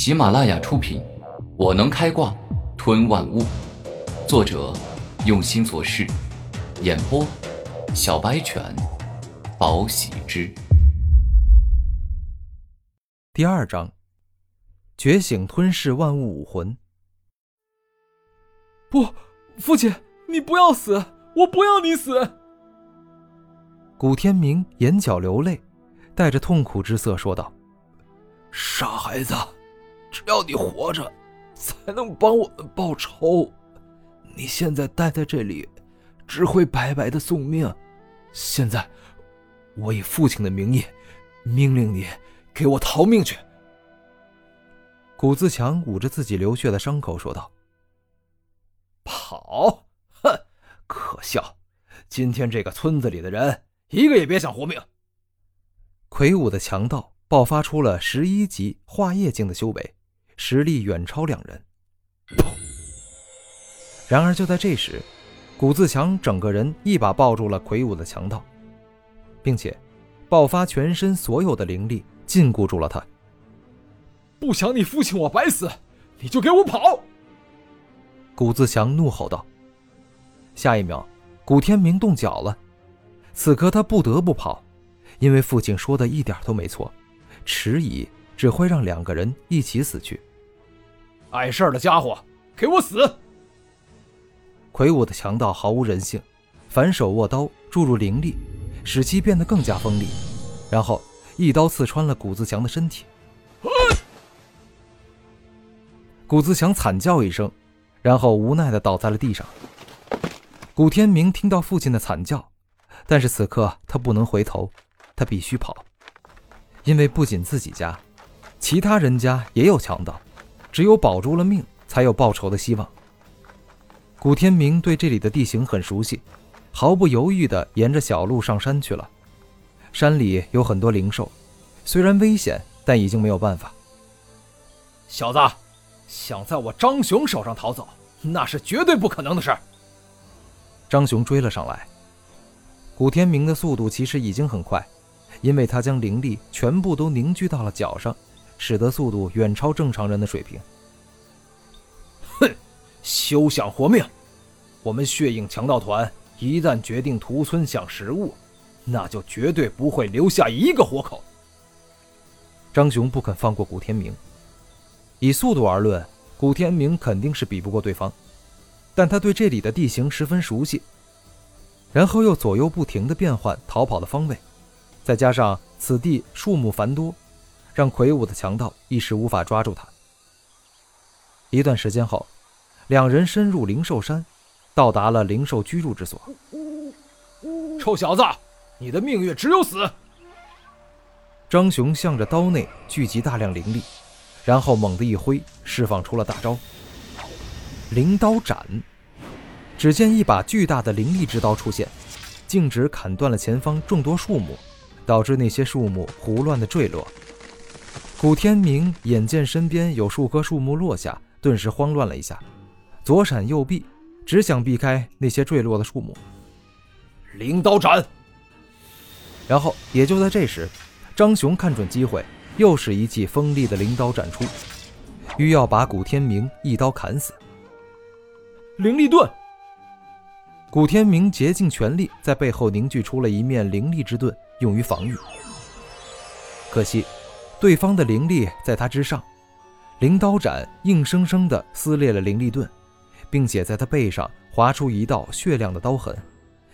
喜马拉雅出品，《我能开挂吞万物》，作者用心做事，演播小白犬，宝喜之。第二章，觉醒吞噬万物武魂。不，父亲，你不要死，我不要你死。古天明眼角流泪，带着痛苦之色说道：“傻孩子。”只要你活着，才能帮我们报仇。你现在待在这里，只会白白的送命。现在，我以父亲的名义，命令你给我逃命去。谷自强捂着自己流血的伤口说道：“跑？哼，可笑！今天这个村子里的人，一个也别想活命。”魁梧的强盗爆发出了十一级化液境的修为。实力远超两人。然而就在这时，谷自强整个人一把抱住了魁梧的强盗，并且爆发全身所有的灵力，禁锢住了他。不想你父亲我白死，你就给我跑！谷自强怒吼道。下一秒，古天明动脚了。此刻他不得不跑，因为父亲说的一点都没错，迟疑只会让两个人一起死去。碍事儿的家伙，给我死！魁梧的强盗毫无人性，反手握刀注入灵力，使其变得更加锋利，然后一刀刺穿了谷自强的身体。谷自强惨叫一声，然后无奈的倒在了地上。古天明听到父亲的惨叫，但是此刻他不能回头，他必须跑，因为不仅自己家，其他人家也有强盗。只有保住了命，才有报仇的希望。古天明对这里的地形很熟悉，毫不犹豫地沿着小路上山去了。山里有很多灵兽，虽然危险，但已经没有办法。小子，想在我张雄手上逃走，那是绝对不可能的事。张雄追了上来。古天明的速度其实已经很快，因为他将灵力全部都凝聚到了脚上。使得速度远超正常人的水平。哼，休想活命！我们血影强盗团一旦决定屠村抢食物，那就绝对不会留下一个活口。张雄不肯放过古天明。以速度而论，古天明肯定是比不过对方，但他对这里的地形十分熟悉，然后又左右不停的变换逃跑的方位，再加上此地树木繁多。让魁梧的强盗一时无法抓住他。一段时间后，两人深入灵兽山，到达了灵兽居住之所。臭小子，你的命运只有死！张雄向着刀内聚集大量灵力，然后猛地一挥，释放出了大招——灵刀斩。只见一把巨大的灵力之刀出现，径直砍断了前方众多树木，导致那些树木胡乱的坠落。古天明眼见身边有数棵树木落下，顿时慌乱了一下，左闪右避，只想避开那些坠落的树木。灵刀斩！然后也就在这时，张雄看准机会，又是一记锋利的灵刀斩出，欲要把古天明一刀砍死。灵力盾！古天明竭尽全力，在背后凝聚出了一面灵力之盾，用于防御。可惜。对方的灵力在他之上，灵刀斩硬生生地撕裂了灵力盾，并且在他背上划出一道血亮的刀痕，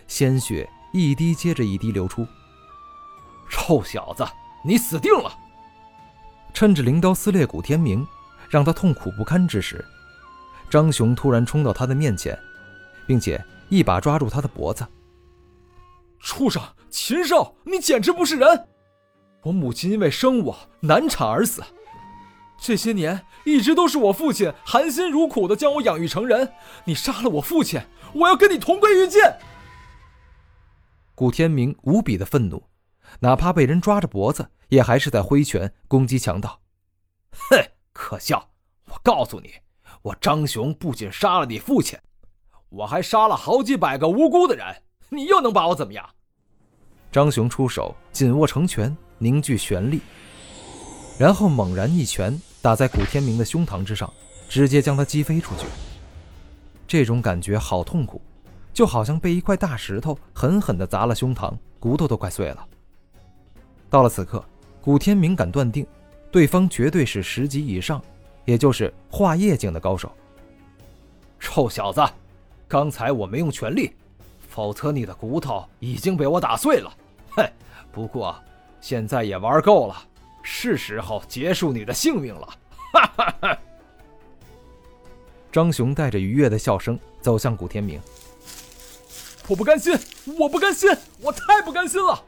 鲜血一滴接着一滴流出。臭小子，你死定了！趁着灵刀撕裂古天明，让他痛苦不堪之时，张雄突然冲到他的面前，并且一把抓住他的脖子。畜生，禽兽，你简直不是人！我母亲因为生我难产而死，这些年一直都是我父亲含辛茹苦的将我养育成人。你杀了我父亲，我要跟你同归于尽！古天明无比的愤怒，哪怕被人抓着脖子，也还是在挥拳攻击强盗。哼，可笑！我告诉你，我张雄不仅杀了你父亲，我还杀了好几百个无辜的人，你又能把我怎么样？张雄出手，紧握成拳。凝聚玄力，然后猛然一拳打在古天明的胸膛之上，直接将他击飞出去。这种感觉好痛苦，就好像被一块大石头狠狠地砸了胸膛，骨头都快碎了。到了此刻，古天明敢断定，对方绝对是十级以上，也就是化液境的高手。臭小子，刚才我没用全力，否则你的骨头已经被我打碎了。哼，不过现在也玩够了，是时候结束你的性命了。哈哈哈！张雄带着愉悦的笑声走向古天明。我不甘心，我不甘心，我太不甘心了！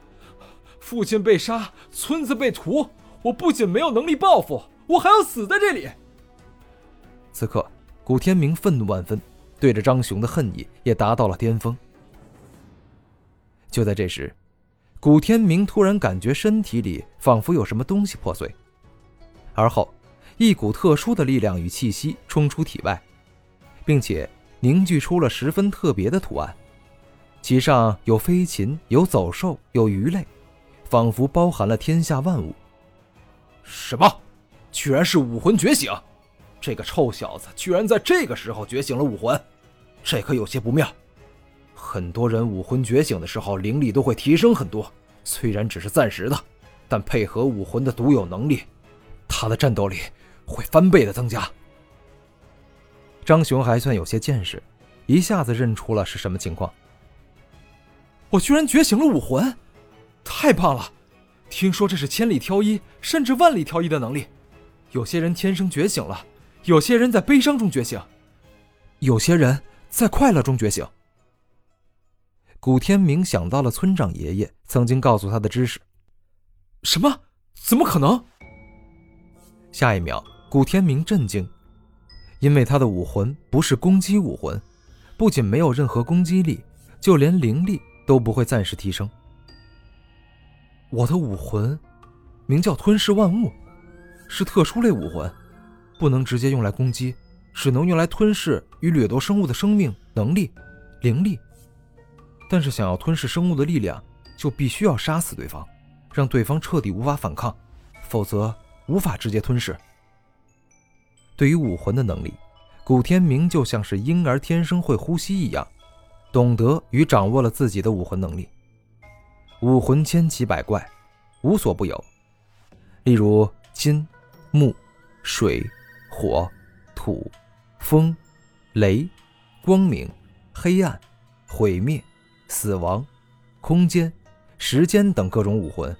父亲被杀，村子被屠，我不仅没有能力报复，我还要死在这里。此刻。古天明愤怒万分，对着张雄的恨意也达到了巅峰。就在这时，古天明突然感觉身体里仿佛有什么东西破碎，而后一股特殊的力量与气息冲出体外，并且凝聚出了十分特别的图案，其上有飞禽，有走兽，有鱼类，仿佛包含了天下万物。什么？居然是武魂觉醒！这个臭小子居然在这个时候觉醒了武魂，这可有些不妙。很多人武魂觉醒的时候灵力都会提升很多，虽然只是暂时的，但配合武魂的独有能力，他的战斗力会翻倍的增加。张雄还算有些见识，一下子认出了是什么情况。我居然觉醒了武魂，太棒了！听说这是千里挑一，甚至万里挑一的能力，有些人天生觉醒了。有些人在悲伤中觉醒，有些人在快乐中觉醒。古天明想到了村长爷爷曾经告诉他的知识。什么？怎么可能？下一秒，古天明震惊，因为他的武魂不是攻击武魂，不仅没有任何攻击力，就连灵力都不会暂时提升。我的武魂名叫吞噬万物，是特殊类武魂。不能直接用来攻击，只能用来吞噬与掠夺生物的生命、能力、灵力。但是想要吞噬生物的力量，就必须要杀死对方，让对方彻底无法反抗，否则无法直接吞噬。对于武魂的能力，古天明就像是婴儿天生会呼吸一样，懂得与掌握了自己的武魂能力。武魂千奇百怪，无所不有，例如金、木、水。火、土、风、雷、光明、黑暗、毁灭、死亡、空间、时间等各种武魂，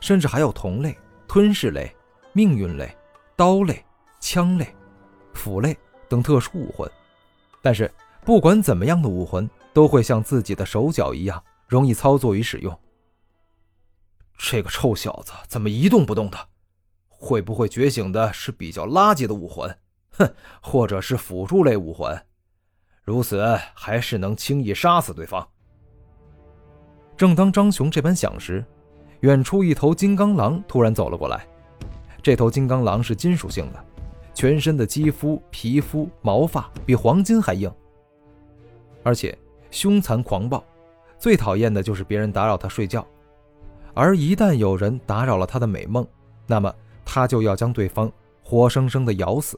甚至还有同类、吞噬类、命运类、刀类、枪类、斧类等特殊武魂。但是，不管怎么样的武魂，都会像自己的手脚一样容易操作与使用。这个臭小子怎么一动不动的？会不会觉醒的是比较垃圾的武魂？哼，或者是辅助类武魂？如此还是能轻易杀死对方。正当张雄这般想时，远处一头金刚狼突然走了过来。这头金刚狼是金属性的，全身的肌肤、皮肤、毛发比黄金还硬，而且凶残狂暴。最讨厌的就是别人打扰他睡觉，而一旦有人打扰了他的美梦，那么。他就要将对方活生生的咬死。